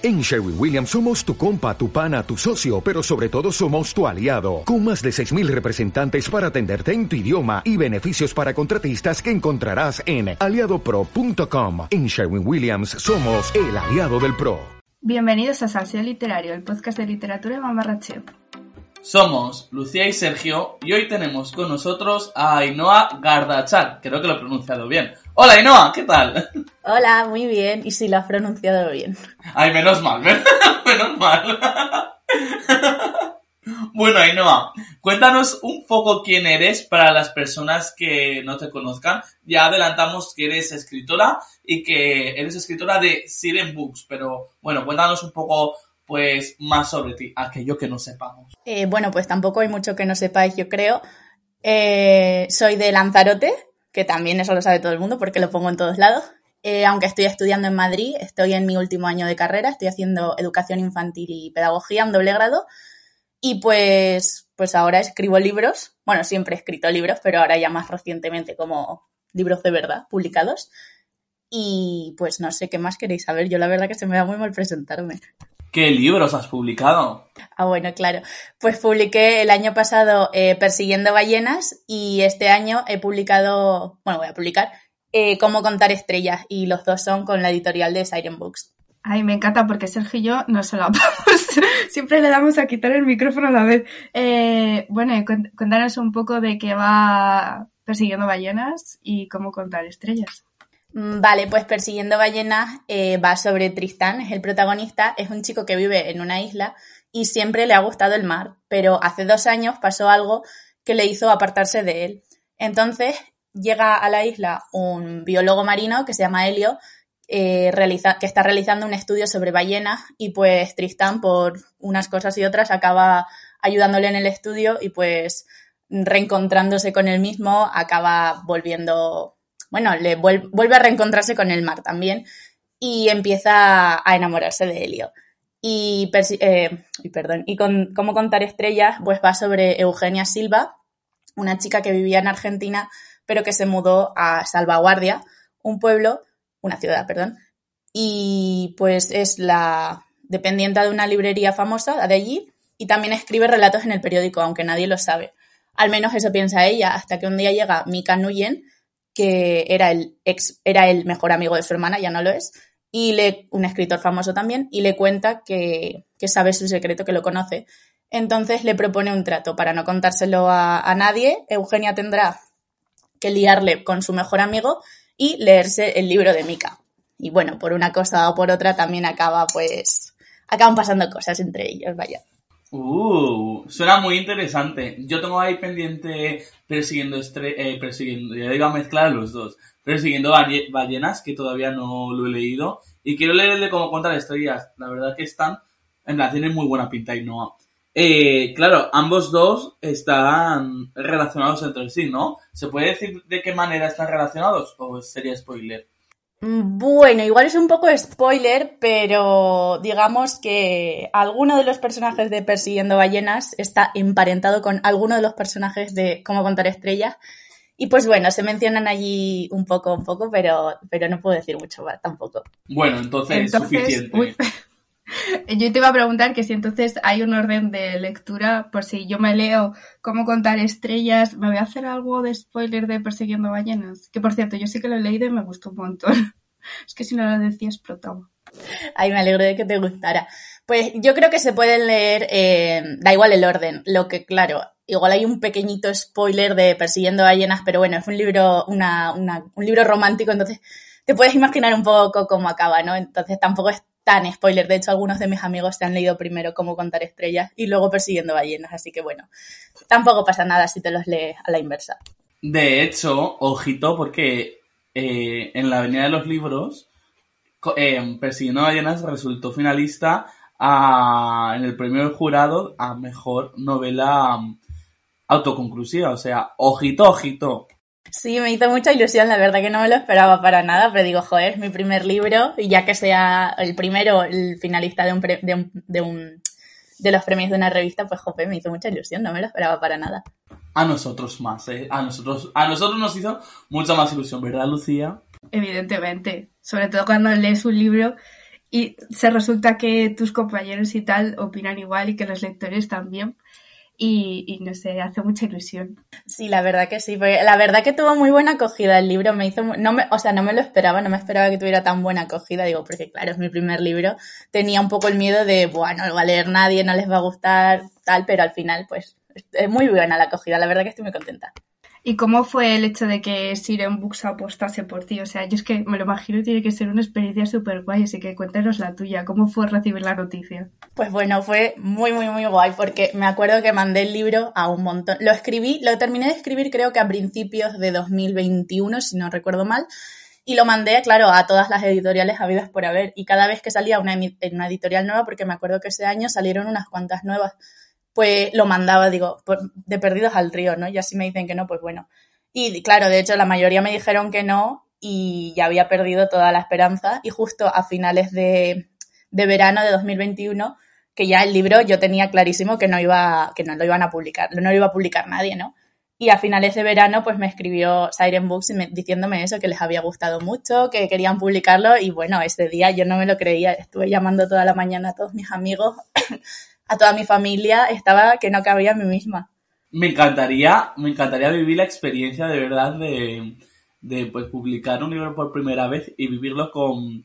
En Sherwin Williams somos tu compa, tu pana, tu socio, pero sobre todo somos tu aliado, con más de 6.000 representantes para atenderte en tu idioma y beneficios para contratistas que encontrarás en aliadopro.com. En Sherwin Williams somos el aliado del PRO. Bienvenidos a Salseo Literario, el podcast de literatura de Mamarracheo. Somos Lucía y Sergio y hoy tenemos con nosotros a Ainhoa Gardachar, creo que lo he pronunciado bien. Hola Ainhoa, ¿qué tal? Hola, muy bien, y si lo has pronunciado bien. Ay, menos mal, menos mal. Bueno, Ainhoa, cuéntanos un poco quién eres para las personas que no te conozcan. Ya adelantamos que eres escritora y que eres escritora de Siren Books, pero bueno, cuéntanos un poco pues más sobre ti, aquello que no sepamos. Eh, bueno, pues tampoco hay mucho que no sepáis, yo creo. Eh, soy de Lanzarote, que también eso lo sabe todo el mundo porque lo pongo en todos lados. Eh, aunque estoy estudiando en Madrid, estoy en mi último año de carrera, estoy haciendo educación infantil y pedagogía en doble grado. Y pues, pues ahora escribo libros. Bueno, siempre he escrito libros, pero ahora ya más recientemente como libros de verdad publicados. Y pues no sé qué más queréis saber. Yo la verdad que se me da muy mal presentarme. ¿Qué libros has publicado? Ah, bueno, claro. Pues publiqué el año pasado eh, Persiguiendo ballenas y este año he publicado, bueno, voy a publicar eh, Cómo contar estrellas y los dos son con la editorial de Siren Books. Ay, me encanta porque Sergio y yo no se la Siempre le damos a quitar el micrófono a la vez. Eh, bueno, cuéntanos un poco de qué va Persiguiendo ballenas y cómo contar estrellas. Mm, vale, pues Persiguiendo ballenas eh, va sobre Tristán, es el protagonista, es un chico que vive en una isla y siempre le ha gustado el mar, pero hace dos años pasó algo que le hizo apartarse de él. Entonces llega a la isla un biólogo marino que se llama Helio, eh, que está realizando un estudio sobre ballenas y pues Tristán por unas cosas y otras acaba ayudándole en el estudio y pues reencontrándose con él mismo acaba volviendo bueno, le vuelve a reencontrarse con el mar también y empieza a enamorarse de Helio. Y, eh, perdón, y con cómo contar estrellas, pues va sobre Eugenia Silva, una chica que vivía en Argentina, pero que se mudó a Salvaguardia, un pueblo, una ciudad, perdón, y pues es la dependiente de una librería famosa de allí y también escribe relatos en el periódico, aunque nadie lo sabe. Al menos eso piensa ella, hasta que un día llega Mika Nuyen, que era el, ex, era el mejor amigo de su hermana, ya no lo es, y le, un escritor famoso también, y le cuenta que, sabe su secreto, que lo conoce. Entonces le propone un trato para no contárselo a, nadie. Eugenia tendrá que liarle con su mejor amigo y leerse el libro de Mika. Y bueno, por una cosa o por otra también acaba, pues, acaban pasando cosas entre ellos, vaya. Uh, suena muy interesante. Yo tengo ahí pendiente persiguiendo estre eh, persiguiendo, ya iba a mezclar los dos. Persiguiendo ballenas, que todavía no lo he leído. Y quiero leer el de cómo contar estrellas. La verdad que están, en la tienen muy buena pinta y no. Eh, claro, ambos dos están relacionados entre sí, ¿no? ¿Se puede decir de qué manera están relacionados? ¿O sería spoiler? Bueno, igual es un poco spoiler, pero digamos que alguno de los personajes de Persiguiendo Ballenas está emparentado con alguno de los personajes de Cómo contar estrellas. Y pues bueno, se mencionan allí un poco, un poco, pero, pero no puedo decir mucho más tampoco. Bueno, entonces, suficiente. Yo te iba a preguntar que si entonces hay un orden de lectura, por si yo me leo cómo contar estrellas, ¿me voy a hacer algo de spoiler de Persiguiendo Ballenas? Que por cierto, yo sí que lo he leído y me gustó un montón. Es que si no lo decías, explotaba. Ay, me alegro de que te gustara. Pues yo creo que se pueden leer, eh, da igual el orden, lo que claro, igual hay un pequeñito spoiler de Persiguiendo ballenas, pero bueno, es un libro, una, un libro romántico, entonces te puedes imaginar un poco cómo acaba, ¿no? Entonces tampoco es tan spoiler. De hecho, algunos de mis amigos se han leído primero Cómo contar estrellas y luego Persiguiendo ballenas, así que bueno, tampoco pasa nada si te los lees a la inversa. De hecho, ojito, porque eh, en la Avenida de los Libros, eh, Persiguiendo ballenas resultó finalista en el premio del jurado a mejor novela mm, autoconclusiva. O sea, ojito, ojito. Sí, me hizo mucha ilusión, la verdad que no me lo esperaba para nada, pero digo, joder, es mi primer libro y ya que sea el primero, el finalista de un, de un, de los premios de una revista, pues jope, me hizo mucha ilusión, no me lo esperaba para nada. A nosotros más, ¿eh? A nosotros, a nosotros nos hizo mucha más ilusión, ¿verdad, Lucía? Evidentemente, sobre todo cuando lees un libro y se resulta que tus compañeros y tal opinan igual y que los lectores también. Y, y, no sé, hace mucha ilusión. Sí, la verdad que sí, porque la verdad que tuvo muy buena acogida el libro, me hizo, no me, o sea, no me lo esperaba, no me esperaba que tuviera tan buena acogida, digo, porque claro, es mi primer libro, tenía un poco el miedo de, bueno, no lo va a leer nadie, no les va a gustar, tal, pero al final, pues, es muy buena la acogida, la verdad que estoy muy contenta. ¿Y cómo fue el hecho de que Siren Books apostase por ti? O sea, yo es que me lo imagino tiene que ser una experiencia súper guay, así que cuéntanos la tuya. ¿Cómo fue recibir la noticia? Pues bueno, fue muy, muy, muy guay, porque me acuerdo que mandé el libro a un montón. Lo escribí, lo terminé de escribir creo que a principios de 2021, si no recuerdo mal. Y lo mandé, claro, a todas las editoriales habidas por haber. Y cada vez que salía una, una editorial nueva, porque me acuerdo que ese año salieron unas cuantas nuevas pues lo mandaba, digo, de perdidos al río, ¿no? Y así me dicen que no, pues bueno. Y claro, de hecho, la mayoría me dijeron que no y ya había perdido toda la esperanza. Y justo a finales de, de verano de 2021, que ya el libro yo tenía clarísimo que no iba, que no lo iban a publicar, no lo iba a publicar nadie, ¿no? Y a finales de verano, pues me escribió Siren Books diciéndome eso, que les había gustado mucho, que querían publicarlo. Y bueno, ese día yo no me lo creía. Estuve llamando toda la mañana a todos mis amigos a toda mi familia, estaba que no cabía a mí misma. Me encantaría, me encantaría vivir la experiencia de verdad de, de pues, publicar un libro por primera vez y vivirlo con,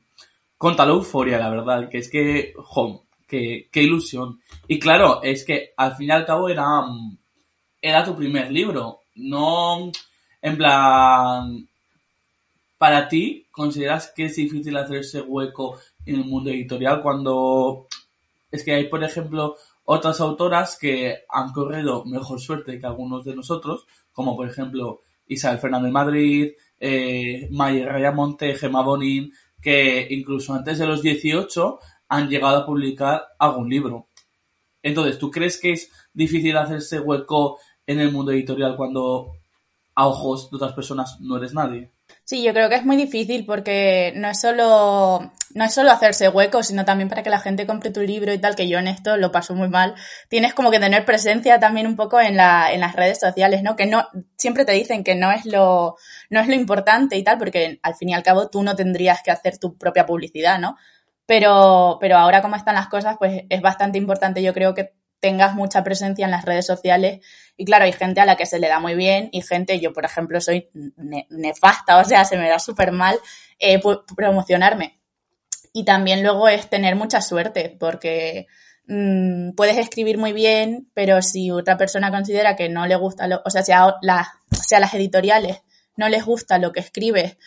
con tal euforia, la verdad, que es que, jo, qué, qué ilusión. Y claro, es que al fin y al cabo era, era tu primer libro, no en plan, para ti, ¿consideras que es difícil hacer ese hueco en el mundo editorial cuando es que hay, por ejemplo, otras autoras que han corrido mejor suerte que algunos de nosotros, como por ejemplo Isabel Fernández Madrid, eh, Rayamonte, Gemma Bonin, que incluso antes de los 18 han llegado a publicar algún libro. Entonces, ¿tú crees que es difícil hacerse hueco en el mundo editorial cuando a ojos de otras personas no eres nadie? Sí, yo creo que es muy difícil porque no es solo no es solo hacerse hueco, sino también para que la gente compre tu libro y tal, que yo en esto lo paso muy mal. Tienes como que tener presencia también un poco en la en las redes sociales, ¿no? Que no siempre te dicen que no es lo no es lo importante y tal, porque al fin y al cabo tú no tendrías que hacer tu propia publicidad, ¿no? Pero pero ahora como están las cosas, pues es bastante importante yo creo que tengas mucha presencia en las redes sociales. Y claro, hay gente a la que se le da muy bien y gente, yo por ejemplo soy nefasta, o sea, se me da súper mal eh, promocionarme. Y también luego es tener mucha suerte, porque mmm, puedes escribir muy bien, pero si otra persona considera que no le gusta, lo, o sea, si a, la, si a las editoriales no les gusta lo que escribes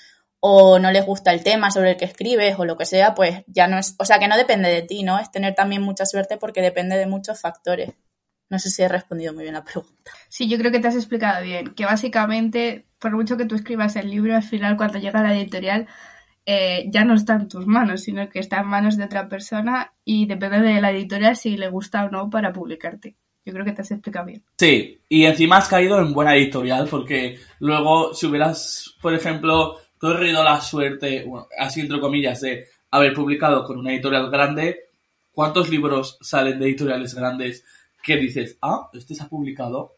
o no les gusta el tema sobre el que escribes o lo que sea, pues ya no es, o sea, que no depende de ti, ¿no? Es tener también mucha suerte porque depende de muchos factores. No sé si he respondido muy bien la pregunta. Sí, yo creo que te has explicado bien, que básicamente, por mucho que tú escribas el libro, al final cuando llega a la editorial eh, ya no está en tus manos, sino que está en manos de otra persona y depende de la editorial si le gusta o no para publicarte. Yo creo que te has explicado bien. Sí, y encima has caído en buena editorial porque luego si hubieras, por ejemplo, corrido la suerte, así entre comillas, de haber publicado con una editorial grande, ¿cuántos libros salen de editoriales grandes que dices, ah, este se ha publicado?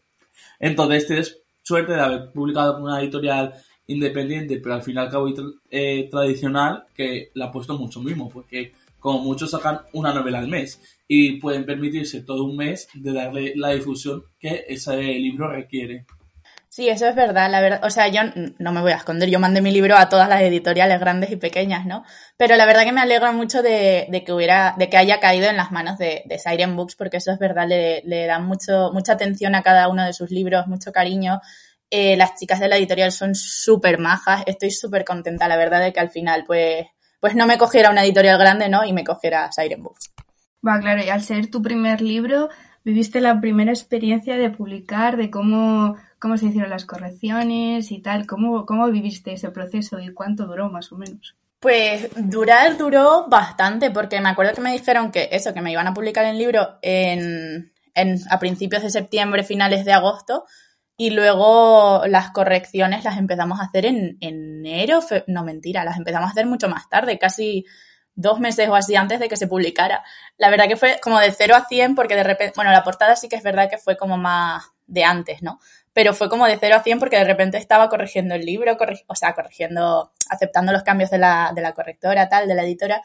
Entonces tienes suerte de haber publicado con una editorial independiente, pero al fin y al cabo eh, tradicional, que la ha puesto mucho mismo, porque como muchos sacan una novela al mes y pueden permitirse todo un mes de darle la difusión que ese libro requiere. Sí, eso es verdad, o sea, yo no me voy a esconder, yo mandé mi libro a todas las editoriales grandes y pequeñas, ¿no? Pero la verdad que me alegra mucho de, que hubiera, de que haya caído en las manos de, de Siren Books, porque eso es verdad, le, le dan mucho, mucha atención a cada uno de sus libros, mucho cariño. Eh, las chicas de la editorial son súper majas, estoy súper contenta, la verdad, de que al final, pues, pues no me cogiera una editorial grande, ¿no? Y me cogiera Siren Books. Va, claro, y al ser tu primer libro, viviste la primera experiencia de publicar, de cómo cómo se hicieron las correcciones y tal. ¿Cómo, cómo viviste ese proceso y cuánto duró más o menos? Pues durar duró bastante, porque me acuerdo que me dijeron que eso, que me iban a publicar el libro en, en, a principios de septiembre, finales de agosto, y luego las correcciones las empezamos a hacer en, en enero, no mentira, las empezamos a hacer mucho más tarde, casi dos meses o así antes de que se publicara. La verdad que fue como de 0 a 100 porque de repente, bueno, la portada sí que es verdad que fue como más de antes, ¿no? pero fue como de 0 a 100 porque de repente estaba corrigiendo el libro, o sea, corrigiendo, aceptando los cambios de la, de la correctora, tal, de la editora.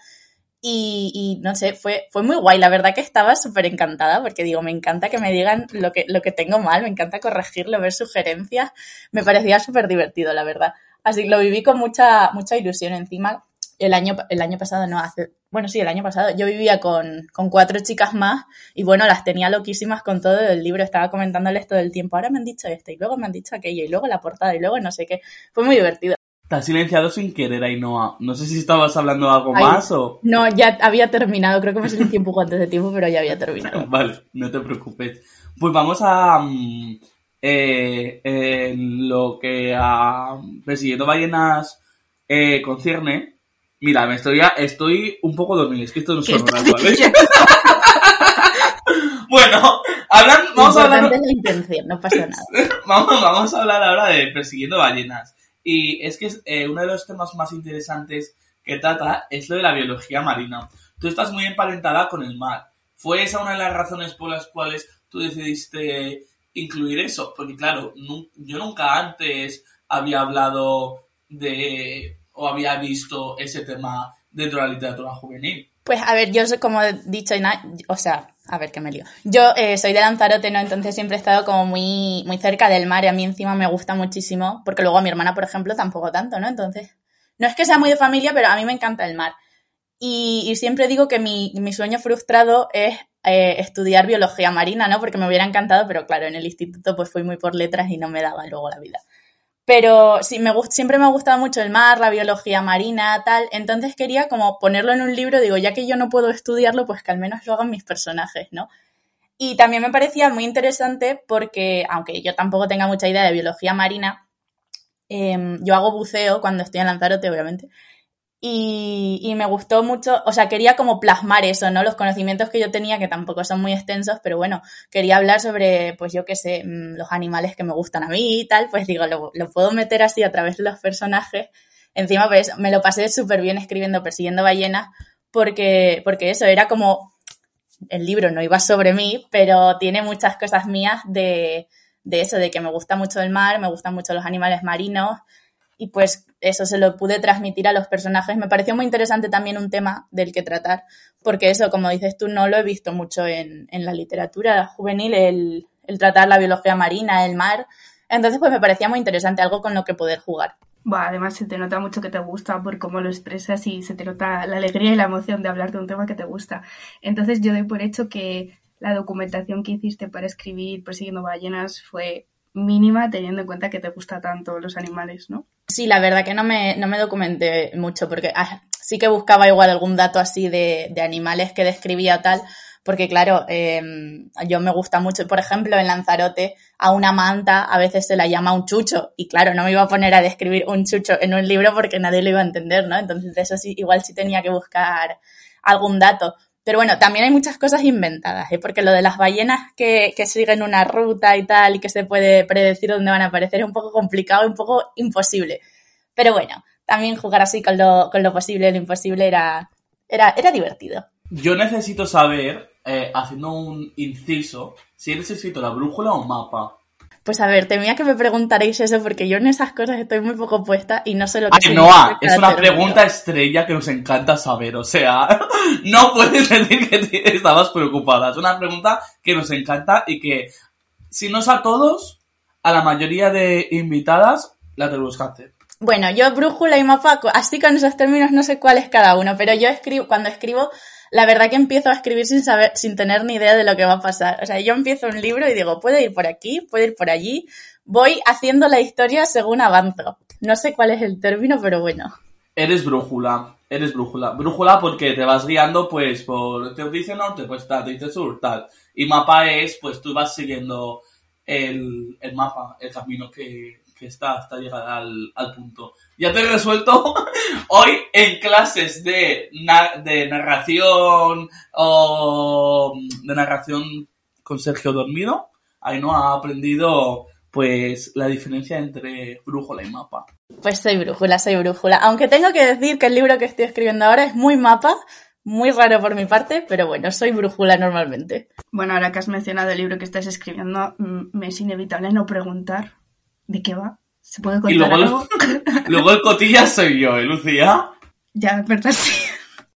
Y, y, no sé, fue, fue muy guay. La verdad que estaba súper encantada porque digo, me encanta que me digan lo que, lo que tengo mal, me encanta corregirlo, ver sugerencias. Me parecía súper divertido, la verdad. Así que lo viví con mucha, mucha ilusión encima. El año, el año pasado, no, hace, bueno, sí, el año pasado, yo vivía con, con cuatro chicas más y bueno, las tenía loquísimas con todo el libro, estaba comentándoles todo el tiempo, ahora me han dicho esto y luego me han dicho aquello y luego la portada y luego no sé qué. Fue muy divertido. Te has silenciado sin querer, Ainhoa. No sé si estabas hablando algo Ay, más o... No, ya había terminado, creo que me silencié un poco antes de tiempo, pero ya había terminado. Vale, no te preocupes. Pues vamos a... eh, en lo que a Persiguiendo Ballenas eh, concierne. Mira, me estoy, estoy un poco dormido, es que esto no ¿Qué es estás normal, ¿vale? Bueno, hablan, vamos a hablar... la intención, no pasa nada. Vamos, vamos a hablar ahora de Persiguiendo Ballenas. Y es que eh, uno de los temas más interesantes que trata es lo de la biología marina. Tú estás muy emparentada con el mar. ¿Fue esa una de las razones por las cuales tú decidiste incluir eso? Porque claro, yo nunca antes había hablado de o había visto ese tema dentro de la literatura juvenil. Pues a ver, yo como he dicho, o sea, a ver qué me lío. Yo eh, soy de Lanzarote, ¿no? Entonces siempre he estado como muy, muy cerca del mar y a mí encima me gusta muchísimo, porque luego a mi hermana, por ejemplo, tampoco tanto, ¿no? Entonces, no es que sea muy de familia, pero a mí me encanta el mar. Y, y siempre digo que mi, mi sueño frustrado es eh, estudiar biología marina, ¿no? Porque me hubiera encantado, pero claro, en el instituto pues fui muy por letras y no me daba luego la vida. Pero sí, me siempre me ha gustado mucho el mar, la biología marina, tal. Entonces quería como ponerlo en un libro, digo, ya que yo no puedo estudiarlo, pues que al menos lo hagan mis personajes, ¿no? Y también me parecía muy interesante porque, aunque yo tampoco tenga mucha idea de biología marina, em, yo hago buceo cuando estoy en Lanzarote, obviamente. Y, y me gustó mucho, o sea, quería como plasmar eso, ¿no? Los conocimientos que yo tenía, que tampoco son muy extensos, pero bueno, quería hablar sobre, pues yo qué sé, mm, los animales que me gustan a mí y tal, pues digo, lo, puedo meter así a través de los personajes. Encima, pues me lo pasé súper bien escribiendo Persiguiendo ballenas, porque, porque eso era como, el libro no iba sobre mí, pero tiene muchas cosas mías de, de eso, de que me gusta mucho el mar, me gustan mucho los animales marinos, y pues eso se lo pude transmitir a los personajes. Me pareció muy interesante también un tema del que tratar, porque eso, como dices tú, no lo he visto mucho en, en la literatura juvenil, el, el tratar la biología marina, el mar. Entonces, pues me parecía muy interesante, algo con lo que poder jugar. Además se te nota mucho que te gusta por cómo lo expresas y se te nota la alegría y la emoción de hablar de un tema que te gusta. Entonces yo doy por hecho que la documentación que hiciste para escribir Persiguiendo ballenas fue mínima teniendo en cuenta que te gusta tanto los animales, ¿no? Sí, la verdad que no me, no me documenté mucho porque ah, sí que buscaba igual algún dato así de, de animales que describía tal, porque claro, eh, yo me gusta mucho, por ejemplo, en Lanzarote a una manta a veces se la llama un chucho y claro, no me iba a poner a describir un chucho en un libro porque nadie lo iba a entender, ¿no? Entonces eso sí, igual sí tenía que buscar algún dato. Pero bueno, también hay muchas cosas inventadas, ¿eh? porque lo de las ballenas que, que siguen una ruta y tal y que se puede predecir dónde van a aparecer es un poco complicado, un poco imposible. Pero bueno, también jugar así con lo, con lo posible lo imposible era, era, era divertido. Yo necesito saber, eh, haciendo un inciso, si eres escritora brújula o mapa. Pues a ver, temía que me preguntaréis eso porque yo en esas cosas estoy muy poco puesta y no sé lo que Ay, Noah, es una pregunta estrella que nos encanta saber. O sea, no puedes decir que te- estabas preocupada. Es una pregunta que nos encanta y que, si no es a todos, a la mayoría de invitadas la que hacer. Bueno, yo brújula y mapa, así con esos términos no sé cuál es cada uno, pero yo escribo, cuando escribo, la verdad que empiezo a escribir sin saber, sin tener ni idea de lo que va a pasar. O sea, yo empiezo un libro y digo, puede ir por aquí, puede ir por allí. Voy haciendo la historia según avanzo. No sé cuál es el término, pero bueno. Eres brújula, eres brújula. Brújula porque te vas guiando, pues, por, te dice norte, pues tal, te dice sur, tal. Y mapa es, pues, tú vas siguiendo el, el mapa, el camino que, que está hasta llegar al, al punto. Ya te he resuelto hoy en clases de, na- de narración o de narración con Sergio Dormido. Ahí no ha aprendido, pues, la diferencia entre brújula y mapa. Pues soy brújula, soy brújula. Aunque tengo que decir que el libro que estoy escribiendo ahora es muy mapa, muy raro por mi parte, pero bueno, soy brújula normalmente. Bueno, ahora que has mencionado el libro que estás escribiendo, mm, me es inevitable no preguntar de qué va. ¿Se puede Y contar luego, algo? luego el cotilla soy yo, ¿eh, Lucía? ya, ¿verdad? Sí.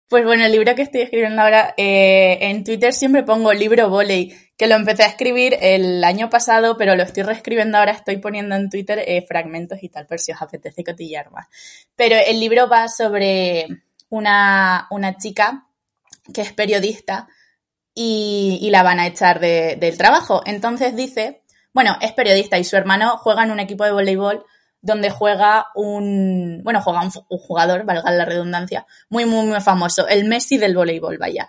Pues bueno, el libro que estoy escribiendo ahora, eh, en Twitter siempre pongo libro voley, que lo empecé a escribir el año pasado, pero lo estoy reescribiendo ahora, estoy poniendo en Twitter eh, fragmentos y tal, por si os apetece cotillar más. Pero el libro va sobre una, una chica que es periodista y, y la van a echar de- del trabajo. Entonces dice, bueno, es periodista y su hermano juega en un equipo de voleibol donde juega un, bueno, juega un, jugador, valga la redundancia, muy, muy, muy famoso, el Messi del voleibol, vaya.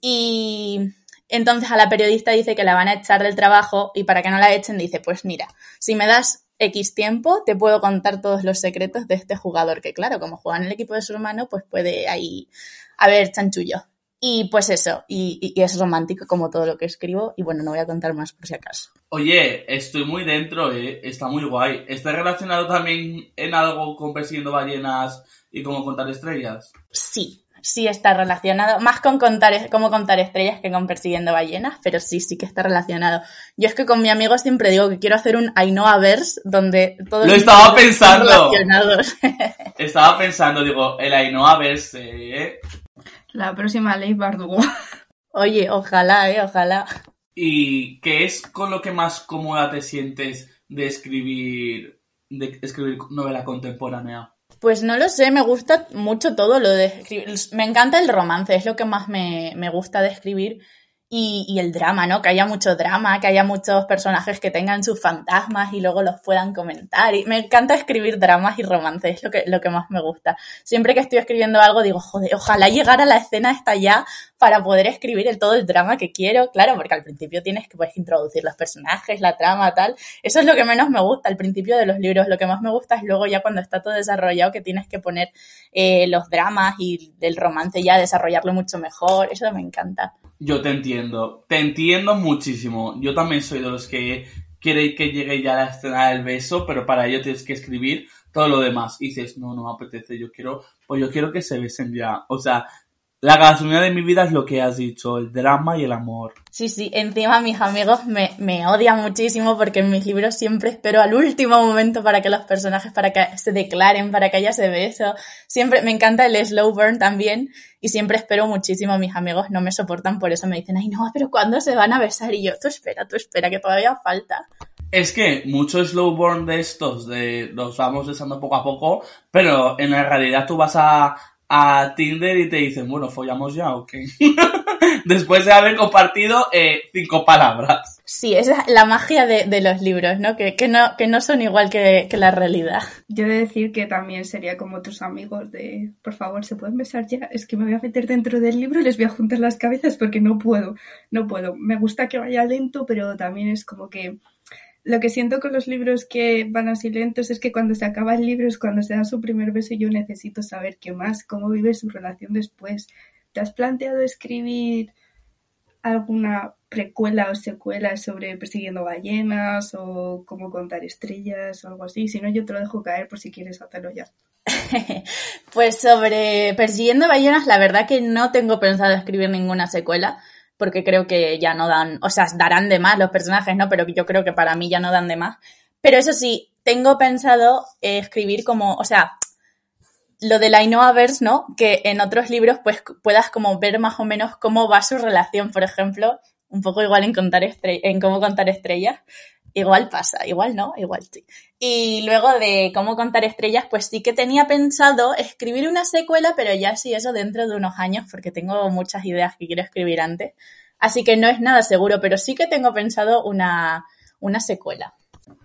Y entonces a la periodista dice que la van a echar del trabajo y para que no la echen dice, pues mira, si me das X tiempo, te puedo contar todos los secretos de este jugador, que claro, como juega en el equipo de su hermano, pues puede ahí haber chanchullo. Y pues eso, y, y- y es romántico como todo lo que escribo, y bueno, no voy a contar más por si acaso. Oye, estoy muy dentro, eh. Está muy guay. ¿Está relacionado también en algo con persiguiendo ballenas y cómo contar estrellas? Sí, sí está relacionado, más con contar, cómo contar estrellas que con persiguiendo ballenas, pero sí, sí que está relacionado. Yo es que con mi amigo siempre digo que quiero hacer un Ainhoa Verse donde todos Lo estaba pensando. relacionados. Estaba pensando, digo, el Ainhoa verse, ¿eh? La próxima ley Bardugo. Oye, ojalá, eh, ojalá. ¿Y qué es con lo que más cómoda te sientes de escribir, de escribir novela contemporánea? Pues no lo sé, me gusta mucho todo lo de escribir. Me encanta el romance, es lo que más me, me gusta de escribir. Y, el drama, ¿no? Que haya mucho drama, que haya muchos personajes que tengan sus fantasmas y luego los puedan comentar. Y me encanta escribir dramas y romances, es lo que, lo que más me gusta. Siempre que estoy escribiendo algo digo, joder, ojalá llegara la escena esta ya para poder escribir el, todo el drama que quiero. Claro, porque al principio tienes que pues, introducir los personajes, la trama, tal. Eso es lo que menos me gusta al principio de los libros. Lo que más me gusta es luego ya cuando está todo desarrollado que tienes que poner eh, los dramas y el romance ya, desarrollarlo mucho mejor. Eso me encanta. Yo te entiendo, te entiendo muchísimo. Yo también soy de los que quiere que llegue ya la escena del beso, pero para ello tienes que escribir todo lo demás. Y dices, no, no me apetece, yo quiero, pues yo quiero que se besen ya. O sea, la gasolina de mi vida es lo que has dicho, el drama y el amor. Sí, sí, encima mis amigos me, me odian muchísimo porque en mis libros siempre espero al último momento para que los personajes, para que se declaren, para que haya ese beso. Siempre, me encanta el slow burn también y siempre espero muchísimo. Mis amigos no me soportan por eso, me dicen, ay no, pero ¿cuándo se van a besar? Y yo, tú espera, tú espera, que todavía falta. Es que mucho slow burn de estos, de los vamos besando poco a poco, pero en la realidad tú vas a, a Tinder y te dicen, bueno, follamos ya o qué. Después de haber compartido eh, cinco palabras. Sí, esa es la magia de, de los libros, ¿no? Que, que ¿no? que no son igual que, que la realidad. Yo he de decir que también sería como tus amigos de, por favor, ¿se pueden besar ya? Es que me voy a meter dentro del libro y les voy a juntar las cabezas porque no puedo, no puedo. Me gusta que vaya lento, pero también es como que lo que siento con los libros que van así lentos es que cuando se acaba el libro es cuando se da su primer beso yo necesito saber qué más, cómo vive su relación después. ¿Te has planteado escribir alguna precuela o secuela sobre persiguiendo ballenas o cómo contar estrellas o algo así? Si no, yo te lo dejo caer por si quieres hacerlo ya. Pues sobre Persiguiendo ballenas, la verdad que no tengo pensado escribir ninguna secuela, porque creo que ya no dan, o sea, darán de más los personajes, ¿no? Pero yo creo que para mí ya no dan de más. Pero eso sí, tengo pensado eh, escribir como, o sea, lo de la Ainhoa Verse, ¿no? Que en otros libros pues puedas como ver más o menos cómo va su relación, por ejemplo, un poco igual en contar en cómo contar estrellas. Igual pasa, igual no, igual sí. Y luego de cómo contar estrellas, pues sí que tenía pensado escribir una secuela, pero ya sí eso dentro de unos años, porque tengo muchas ideas que quiero escribir antes. Así que no es nada seguro, pero sí que tengo pensado una, una secuela.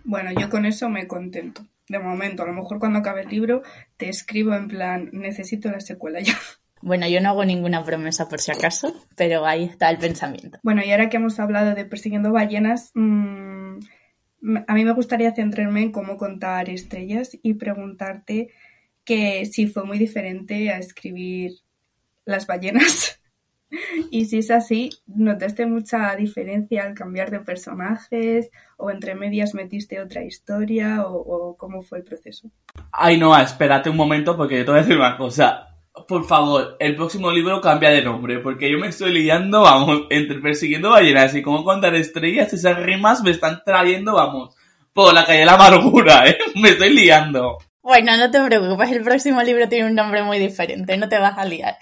Bueno, yo con eso me contento. De momento, a lo mejor cuando acabe el libro te escribo en plan, necesito la secuela ya. Bueno, yo no hago ninguna promesa por si acaso, pero ahí está el pensamiento. Bueno, y ahora que hemos hablado de persiguiendo ballenas, mmm, a mí me gustaría centrarme en cómo contar estrellas y preguntarte que si fue muy diferente a escribir las ballenas. y si es así, ¿notaste mucha diferencia al cambiar de personajes? ¿O entre medias metiste otra historia? ¿O, cómo fue el proceso? Ay, no, espérate un momento porque te voy a decir una cosa. Por favor, el próximo libro cambia de nombre, porque yo me estoy liando, vamos, entre persiguiendo ballenas y cómo contar estrellas, esas rimas me están trayendo, vamos, por la calle de la amargura, ¿eh? Me estoy liando. Bueno, no te preocupes, el próximo libro tiene un nombre muy diferente, no te vas a liar.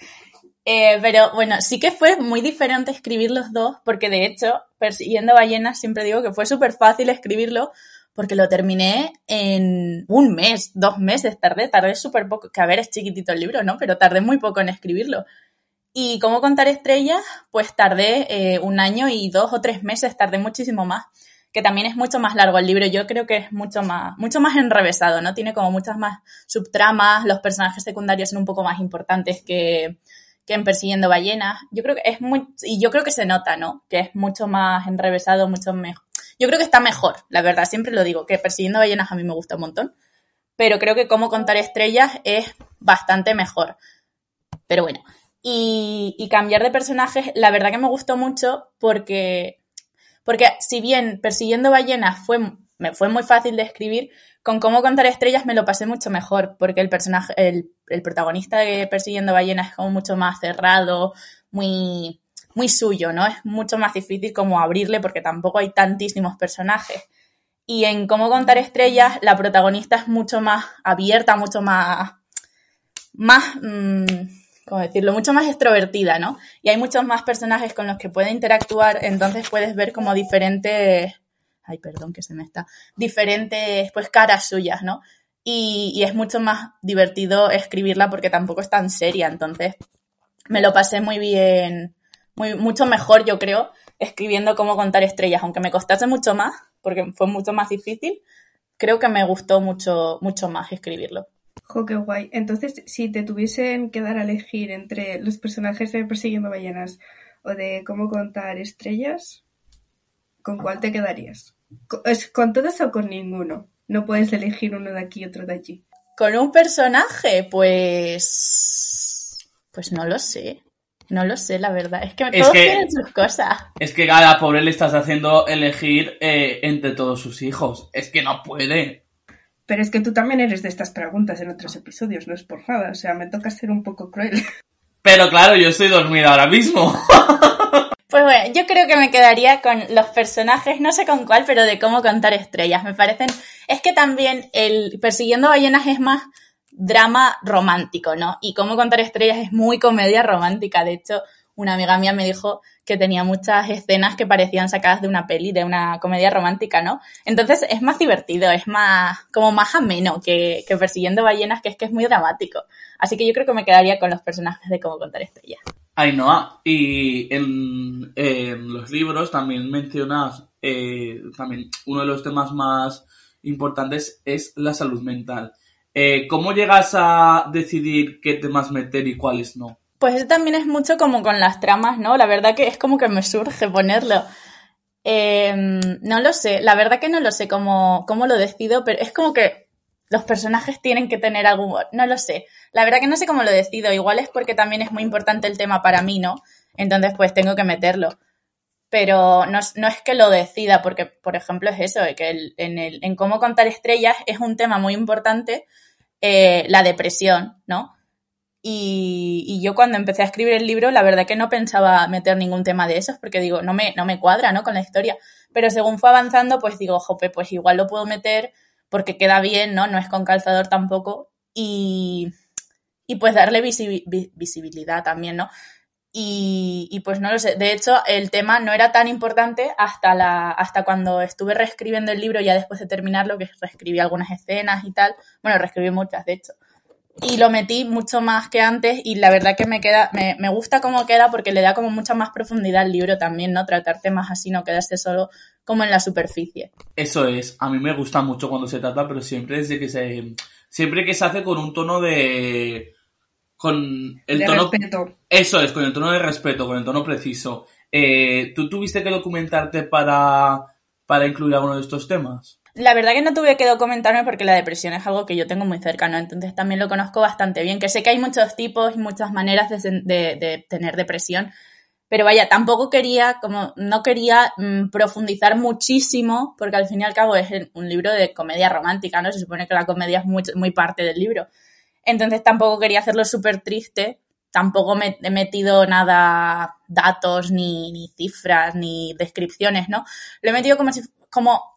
Eh, pero bueno, sí que fue muy diferente escribir los dos, porque de hecho, persiguiendo ballenas, siempre digo que fue súper fácil escribirlo, porque lo terminé en un mes, dos meses, tardé, tardé súper poco, que a ver, es chiquitito el libro, ¿no? Pero tardé muy poco en escribirlo. Y cómo contar estrellas, pues tardé eh, un año y dos o tres meses, tardé muchísimo más, que también es mucho más largo el libro, yo creo que es mucho más, mucho más enrevesado, ¿no? Tiene como muchas más subtramas, los personajes secundarios son un poco más importantes que, que en Persiguiendo Ballenas. Yo creo que es muy, y yo creo que se nota, ¿no? Que es mucho más enrevesado, mucho mejor. Yo creo que está mejor, la verdad, siempre lo digo, que Persiguiendo Ballenas a mí me gusta un montón, pero creo que Cómo contar estrellas es bastante mejor. Pero bueno, y, y cambiar de personajes, la verdad que me gustó mucho porque, porque si bien Persiguiendo Ballenas fue, me fue muy fácil de escribir, con cómo contar estrellas me lo pasé mucho mejor, porque el personaje, el, el protagonista de Persiguiendo Ballenas es como mucho más cerrado, muy, muy suyo, ¿no? Es mucho más difícil como abrirle porque tampoco hay tantísimos personajes. Y en cómo contar estrellas, la protagonista es mucho más abierta, mucho más, más, mmm, ¿cómo decirlo? Mucho más extrovertida, ¿no? Y hay muchos más personajes con los que puede interactuar, entonces puedes ver como diferentes ay, perdón que se me está, diferentes pues caras suyas, ¿no? Y, y, es mucho más divertido escribirla porque tampoco es tan seria, entonces me lo pasé muy bien, muy, mucho mejor yo creo, escribiendo cómo contar estrellas, aunque me costase mucho más, porque fue mucho más difícil, creo que me gustó mucho, mucho más escribirlo. Jo, qué guay. Entonces, si te tuviesen que dar a elegir entre los personajes de Persiguiendo Ballenas o de cómo contar estrellas, ¿con cuál te quedarías? ¿Con todos o con ninguno? No puedes elegir uno de aquí y otro de allí. Con un personaje, pues. Pues no lo sé. No lo sé, la verdad. Es que Es todos que- tienen sus cosas. Es que a la pobre le estás haciendo elegir eh, entre todos sus hijos. Es que no puede. Pero es que tú también eres de estas preguntas en otros episodios, no es por nada. O sea, me toca ser un poco cruel. Pero claro, yo estoy dormida ahora mismo. Pues bueno, yo creo que me quedaría con los personajes, no sé con cuál, pero de cómo contar estrellas. Me parecen. Es que también el Persiguiendo Ballenas es más drama romántico, ¿no? Y cómo contar estrellas es muy comedia romántica. De hecho, una amiga mía me dijo que tenía muchas escenas que parecían sacadas de una peli, de una comedia romántica, ¿no? Entonces es más divertido, es más, como más ameno que, que Persiguiendo Ballenas, que es que es muy dramático. Así que yo creo que me quedaría con los personajes de cómo contar estrellas. Ainhoa, y en, en los libros también mencionas, eh, también uno de los temas más importantes es la salud mental. Eh, ¿Cómo llegas a decidir qué temas meter y cuáles no? Pues eso también es mucho como con las tramas, ¿no? La verdad que es como que me surge ponerlo. Eh, no lo sé, la verdad que no lo sé cómo, cómo lo decido, pero es como que los personajes tienen que tener algún... No lo sé. La verdad que no sé cómo lo decido. Igual es porque también es muy importante el tema para mí, ¿no? Entonces pues tengo que meterlo. Pero no, no es que lo decida, porque por ejemplo es eso, que en, el, en cómo contar estrellas es un tema muy importante, eh, la depresión, ¿no? Y, y yo cuando empecé a escribir el libro, la verdad que no pensaba meter ningún tema de esos, porque digo, no me, no me cuadra, ¿no? Con la historia. Pero según fue avanzando, pues digo, jope, pues igual lo puedo meter porque queda bien, ¿no? No es con calzador tampoco. Y, y pues darle visibi- vi- visibilidad también, ¿no? Y, y pues no lo sé. De hecho, el tema no era tan importante hasta, la, hasta cuando estuve reescribiendo el libro, ya después de terminarlo, que reescribí algunas escenas y tal. Bueno, reescribí muchas, de hecho y lo metí mucho más que antes y la verdad que me queda, me, me gusta cómo queda porque le da como mucha más profundidad al libro también, ¿no? Tratar temas así, no quedarse solo como en la superficie. Eso es, a mí me gusta mucho cuando se trata, pero siempre desde que se, siempre que se hace con un tono de, con el de tono, respeto. eso es, con el tono de respeto, con el tono preciso. Eh, ¿Tú tuviste que documentarte para, para incluir alguno de estos temas? La verdad que no tuve que documentarme porque la depresión es algo que yo tengo muy cercano, entonces también lo conozco bastante bien, que sé que hay muchos tipos y muchas maneras de, de- de tener depresión, pero vaya, tampoco quería, como no quería mm, profundizar muchísimo, porque al fin y al cabo es un libro de comedia romántica, ¿no? Se supone que la comedia es muy, muy parte del libro. Entonces tampoco quería hacerlo súper triste, tampoco me he metido nada, datos, ni, cifras, ni descripciones, ¿no? Lo he metido como si, como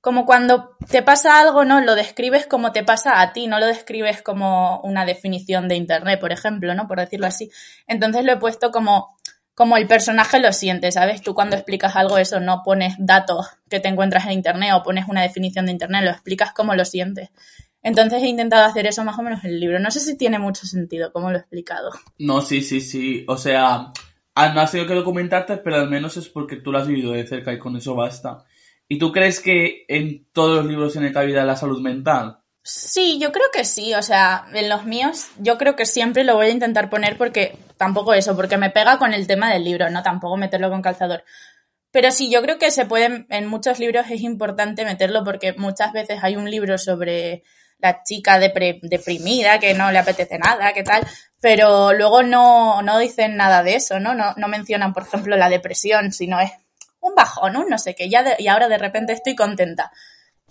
como cuando te pasa algo, ¿no? Lo describes como te pasa a ti, no lo describes como una definición de internet, por ejemplo, ¿no? Por decirlo así. Entonces lo he puesto como, como el personaje lo siente, ¿sabes? Tú cuando explicas algo eso no pones datos que te encuentras en internet o pones una definición de internet, lo explicas como lo sientes. Entonces he intentado hacer eso más o menos en el libro. No sé si tiene mucho sentido como lo he explicado. No, sí, sí, sí. O sea, ah, no has tenido que documentarte, pero al menos es porque tú lo has vivido de cerca y con eso basta. ¿Y tú crees que en todos los libros tiene cabida la salud mental? Sí, yo creo que sí. O sea, en los míos, yo creo que siempre lo voy a intentar poner porque tampoco eso, porque me pega con el tema del libro, no tampoco meterlo con calzador. Pero sí, yo creo que se puede, en muchos libros es importante meterlo porque muchas veces hay un libro sobre la chica deprimida, que no le apetece nada, que tal, pero luego no, no dicen nada de eso, ¿no? ¿no? No mencionan, por ejemplo, la depresión, sino es un bajón, un no sé qué, ya y ahora de repente estoy contenta.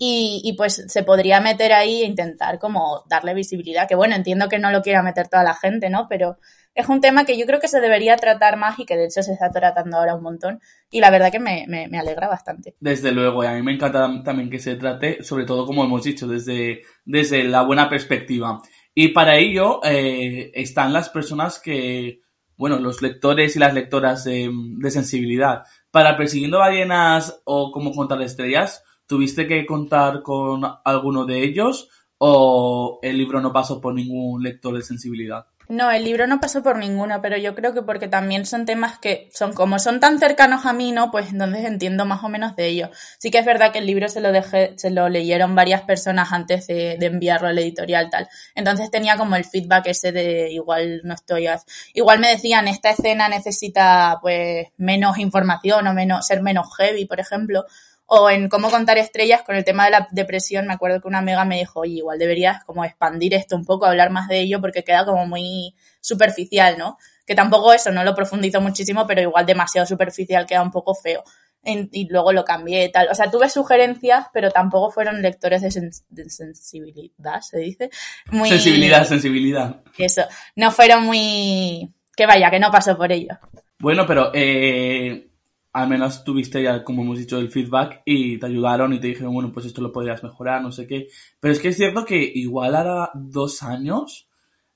Y, y, pues se podría meter ahí e intentar como darle visibilidad, que bueno, entiendo que no lo quiera meter toda la gente, ¿no? Pero es un tema que yo creo que se debería tratar más y que de hecho se está tratando ahora un montón. Y la verdad que me, me, alegra bastante. Desde luego, y a mí me encanta también que se trate, sobre todo como hemos dicho, desde, desde la buena perspectiva. Y para ello eh, están las personas que, bueno, los lectores y las lectoras de, sensibilidad. Para Persiguiendo Ballenas o Cómo Contar Estrellas, ¿tuviste que contar con alguno de ellos o el libro no pasó por ningún lector de sensibilidad? No, el libro no pasó por ninguno, pero yo creo que porque también son temas que son como son tan cercanos a mí, ¿no? Pues entonces entiendo más o menos de ellos. Sí que es verdad que el libro se lo dejé, se lo leyeron varias personas antes de, de enviarlo al editorial tal. Entonces tenía como el feedback ese de igual no estoy, igual me decían esta escena necesita pues menos información o menos ser menos heavy, por ejemplo o en cómo contar estrellas con el tema de la depresión, me acuerdo que una amiga me dijo, oye, igual deberías como expandir esto un poco, hablar más de ello, porque queda como muy superficial, ¿no? Que tampoco eso, no lo profundizo muchísimo, pero igual demasiado superficial queda un poco feo. y luego lo cambié y tal. O sea, tuve sugerencias, pero tampoco fueron lectores de, sensibilidad, se dice. Muy... Sensibilidad, sensibilidad. Eso, no fueron muy... Que vaya, que no pasó por ello. Bueno, pero eh, al menos tuviste ya, como hemos dicho, el feedback y te ayudaron y te dijeron, bueno, pues esto lo podrías mejorar, no sé qué. Pero es que es cierto que igual ahora dos años,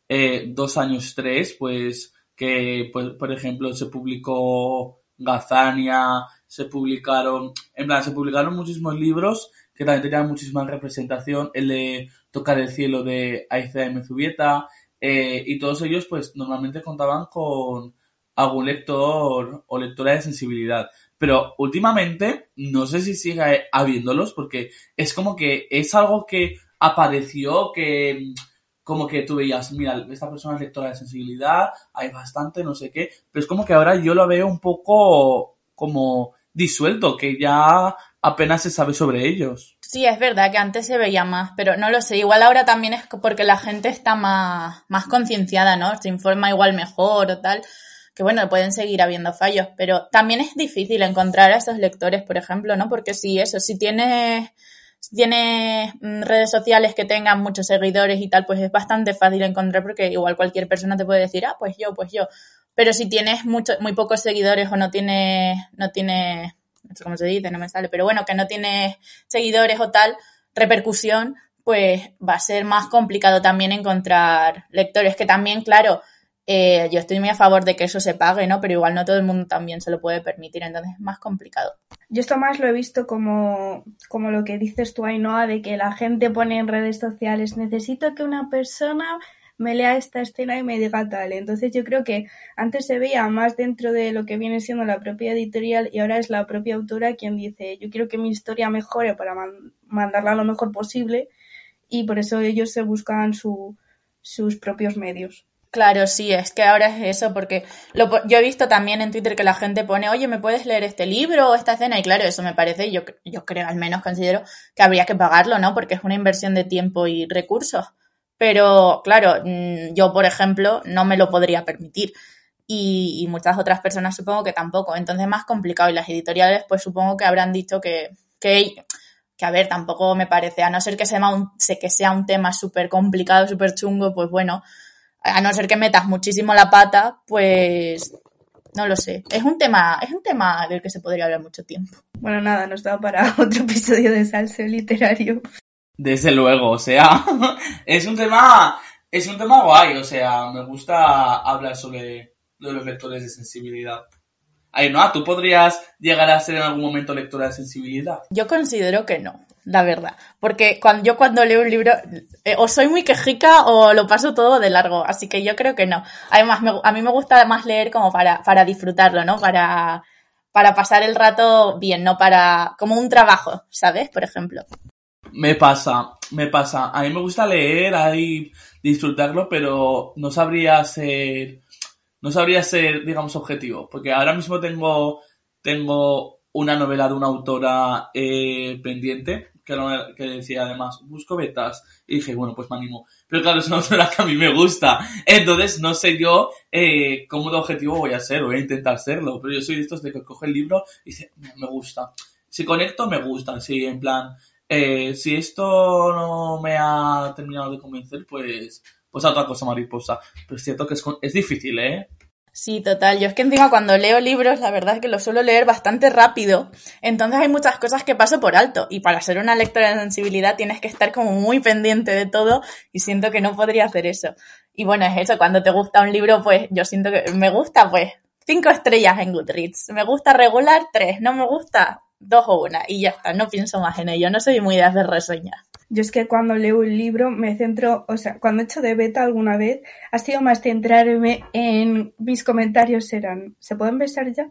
eh, dos años tres, pues que, pues, por ejemplo, se publicó Gazania, se publicaron, en plan, se publicaron muchísimos libros que también tenían muchísima representación, el de Tocar el cielo de Aizea Zubieta, eh, y todos ellos, pues, normalmente contaban con algún lector o lectora de sensibilidad. Pero últimamente, no sé si sigue habiéndolos, porque es como que es algo que apareció, que como que tú veías, mira, esta persona es lectora de sensibilidad, hay bastante, no sé qué, pero es como que ahora yo lo veo un poco como disuelto, que ya apenas se sabe sobre ellos. Sí, es verdad que antes se veía más, pero no lo sé. Igual ahora también es porque la gente está más, más concienciada, ¿no? Se informa igual mejor o tal que bueno, pueden seguir habiendo fallos, pero también es difícil encontrar a esos lectores, por ejemplo, ¿no? Porque si eso, si tienes, si tienes mm, redes sociales que tengan muchos seguidores y tal, pues es bastante fácil encontrar porque igual cualquier persona te puede decir, ah, pues yo, pues yo. Pero si tienes mucho, muy pocos seguidores o no tienes, no tienes, no sé cómo se dice, no me sale, pero bueno, que no tienes seguidores o tal, repercusión, pues va a ser más complicado también encontrar lectores que también, claro, eh, yo estoy muy a favor de que eso se pague, ¿no? Pero igual no todo el mundo también se lo puede permitir, entonces es más complicado. Yo esto más lo he visto como, como lo que dices tú, Ainhoa, de que la gente pone en redes sociales, necesito que una persona me lea esta escena y me diga tal. Entonces yo creo que antes se veía más dentro de lo que viene siendo la propia editorial y ahora es la propia autora quien dice, yo quiero que mi historia mejore para mandarla lo mejor posible y por eso ellos se buscan su, sus propios medios. Claro, sí, es que ahora es eso, porque lo, yo he visto también en Twitter que la gente pone, oye, ¿me puedes leer este libro o esta escena? Y claro, eso me parece, yo, yo creo, al menos considero que habría que pagarlo, ¿no? Porque es una inversión de tiempo y recursos. Pero, claro, mm, yo, por ejemplo, no me lo podría permitir. Y, y muchas otras personas supongo que tampoco. Entonces es más complicado. Y las editoriales, pues supongo que habrán dicho que, que, que a ver, tampoco me parece, a no ser que sea un, que sea un tema súper complicado, súper chungo, pues bueno, a no ser que metas muchísimo la pata, pues no lo sé. Es un tema, es un tema del que se podría hablar mucho tiempo. Bueno, nada, nos da para otro episodio de salseo literario. Desde luego, o sea, es un tema, es un tema guay, o sea, me gusta hablar sobre los lectores de sensibilidad. Ay, no, ¿tú podrías llegar a ser en algún momento lectora de sensibilidad? Yo considero que no, la verdad. Porque cuando, yo cuando leo un libro, eh, o soy muy quejica o lo paso todo de largo. Así que yo creo que no. Además, a mí me gusta más leer como para, para disfrutarlo, ¿no? Para, para pasar el rato bien, no para, como un trabajo, ¿sabes? Por ejemplo. Me pasa, me pasa. A mí me gusta leer, ahí disfrutarlo, pero no sabría ser no sabría ser, digamos, objetivo, porque ahora mismo tengo, tengo una novela de una autora eh, pendiente, que, que decía además, busco betas, y dije, bueno, pues me animo. Pero claro, es una autora que a mí me gusta, entonces no sé yo eh, cómo de objetivo voy a ser, voy a intentar serlo, pero yo soy de estos de que coge el libro y dice, me gusta. Si conecto, me gusta, sí, en plan, eh, si esto no me ha terminado de convencer, pues pues a otra cosa mariposa. Pero es cierto que es, es difícil, ¿eh? Sí, total. Yo es que encima cuando leo libros, la verdad es que los suelo leer bastante rápido. Entonces hay muchas cosas que paso por alto. Y para ser una lectora de sensibilidad tienes que estar como muy pendiente de todo y siento que no podría hacer eso. Y bueno, es eso. Cuando te gusta un libro, pues yo siento que me gusta, pues cinco estrellas en Goodreads. Me gusta regular, tres. No me gusta, dos o una. Y ya está. No pienso más en ello. No soy muy de hacer reseñas. Yo es que cuando leo un libro me centro, o sea, cuando he hecho de beta alguna vez, ha sido más centrarme en mis comentarios eran, ¿se pueden besar ya?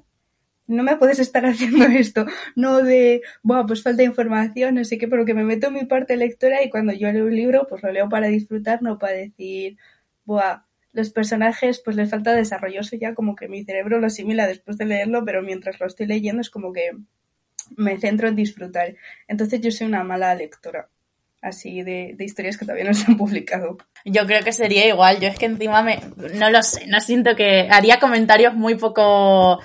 No me puedes estar haciendo esto, no de, bueno, pues falta información, no sé qué, pero que me meto en mi parte lectora y cuando yo leo un libro, pues lo leo para disfrutar, no para decir, buah, los personajes, pues les falta desarrollo, eso ya como que mi cerebro lo asimila después de leerlo, pero mientras lo estoy leyendo es como que me centro en disfrutar. Entonces yo soy una mala lectora así de, historias que todavía no se han publicado. Yo creo que sería igual. Yo es que encima me. No lo sé, no siento que. Haría comentarios muy poco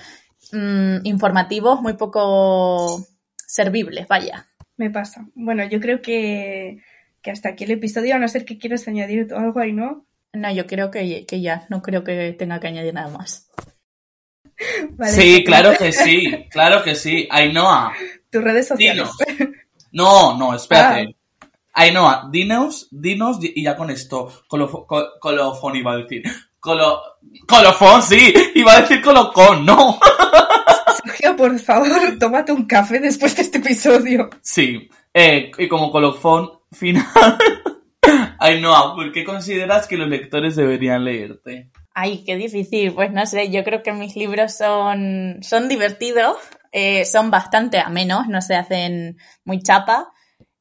mm, informativos, muy poco servibles, vaya. Me pasa. Bueno, yo creo que, que hasta aquí el episodio, a no ser que quieras añadir algo ahí, ¿no? No, yo creo que, que ya. No creo que tenga que añadir nada más. sí, claro que sí. Claro que sí. Ainhoa. Tus redes sociales. No, no, espérate. Ah. Ainhoa, dinos, dinos, y ya con esto, colofón iba a decir. Colo, colofón, sí, iba a decir colocón, no. Sergio, por favor, tómate un café después de este episodio. Sí, eh, y como colofón final, Ainhoa, ¿por qué consideras que los lectores deberían leerte? Ay, qué difícil. Pues no sé, yo creo que mis libros son, son divertidos, eh, son bastante amenos, no se hacen muy chapa.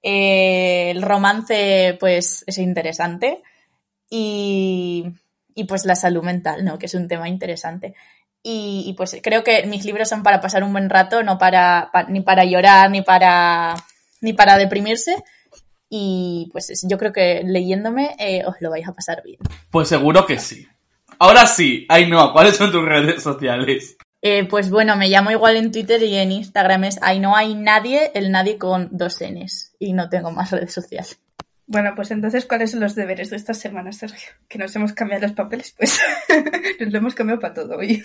Eh, el romance, pues, es interesante. Y, y, pues la salud mental, ¿no? Que es un tema interesante. Y, pues creo que mis libros son para pasar un buen rato, no para, ni para llorar, ni para, ni para deprimirse. Y pues yo creo que leyéndome eh, os lo vais a pasar bien. Pues seguro que sí. Ahora sí, no ¿cuáles son tus redes sociales? Eh, pues bueno, me llamo igual en Twitter y en Instagram es ahí no hay nadie, el nadie con dos Ns y no tengo más redes sociales. Bueno, pues entonces, ¿cuáles son los deberes de esta semana, Sergio? Que nos hemos cambiado los papeles, pues nos lo hemos cambiado para todo hoy.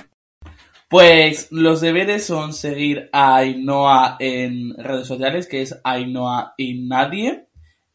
Pues los deberes son seguir a Ainhoa en redes sociales, que es Ainhoa y Nadie.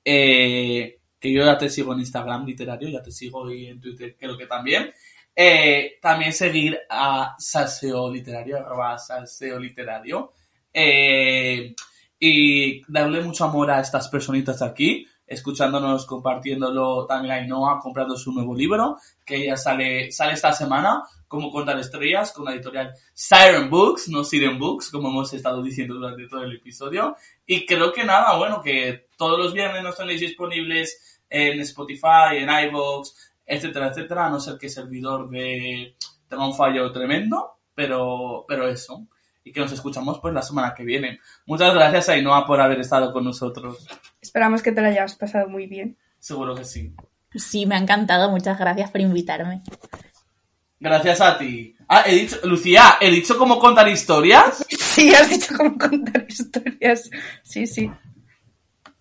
Eh, que yo ya te sigo en Instagram literario, ya te sigo y en Twitter creo que también. Eh, también seguir a Salseo Literario, arroba Salseo Literario. Eh, y darle mucho amor a estas personitas aquí, escuchándonos, compartiéndolo también a Ainhoa, comprando su nuevo libro, que ya sale, sale esta semana, como contar estrellas, con la editorial Siren Books, no Siren Books, como hemos estado diciendo durante todo el episodio. Y creo que nada, bueno, que todos los viernes nos tenéis disponibles en Spotify, en iVoox, etcétera, etcétera, no ser que servidor de tenga un fallo tremendo, pero, pero eso. Y que nos escuchamos pues la semana que viene. Muchas gracias Ainhoa por haber estado con nosotros. Esperamos que te lo hayas pasado muy bien. Seguro que sí. Sí, me ha encantado. Muchas gracias por invitarme. Gracias a ti. Ah, he dicho, Lucía, ¿he dicho cómo contar historias? Sí, has dicho cómo contar historias. Sí, sí.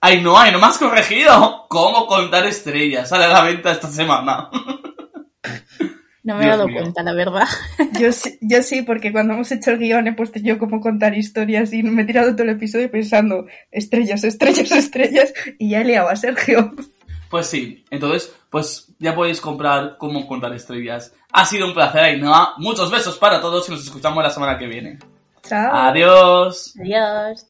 Ay, no, ay, no me has corregido. ¿Cómo contar estrellas? Sale a la venta esta semana. No me he dado mío. cuenta, la verdad. Yo sí, yo sí, porque cuando hemos hecho el guion he puesto yo cómo contar historias y me he tirado todo el episodio pensando estrellas, estrellas, estrellas y ya he liado a Sergio. Pues sí, entonces, pues ya podéis comprar cómo contar estrellas. Ha sido un placer, Ainhoa. Muchos besos para todos y nos escuchamos la semana que viene. Chao. Adiós. Adiós.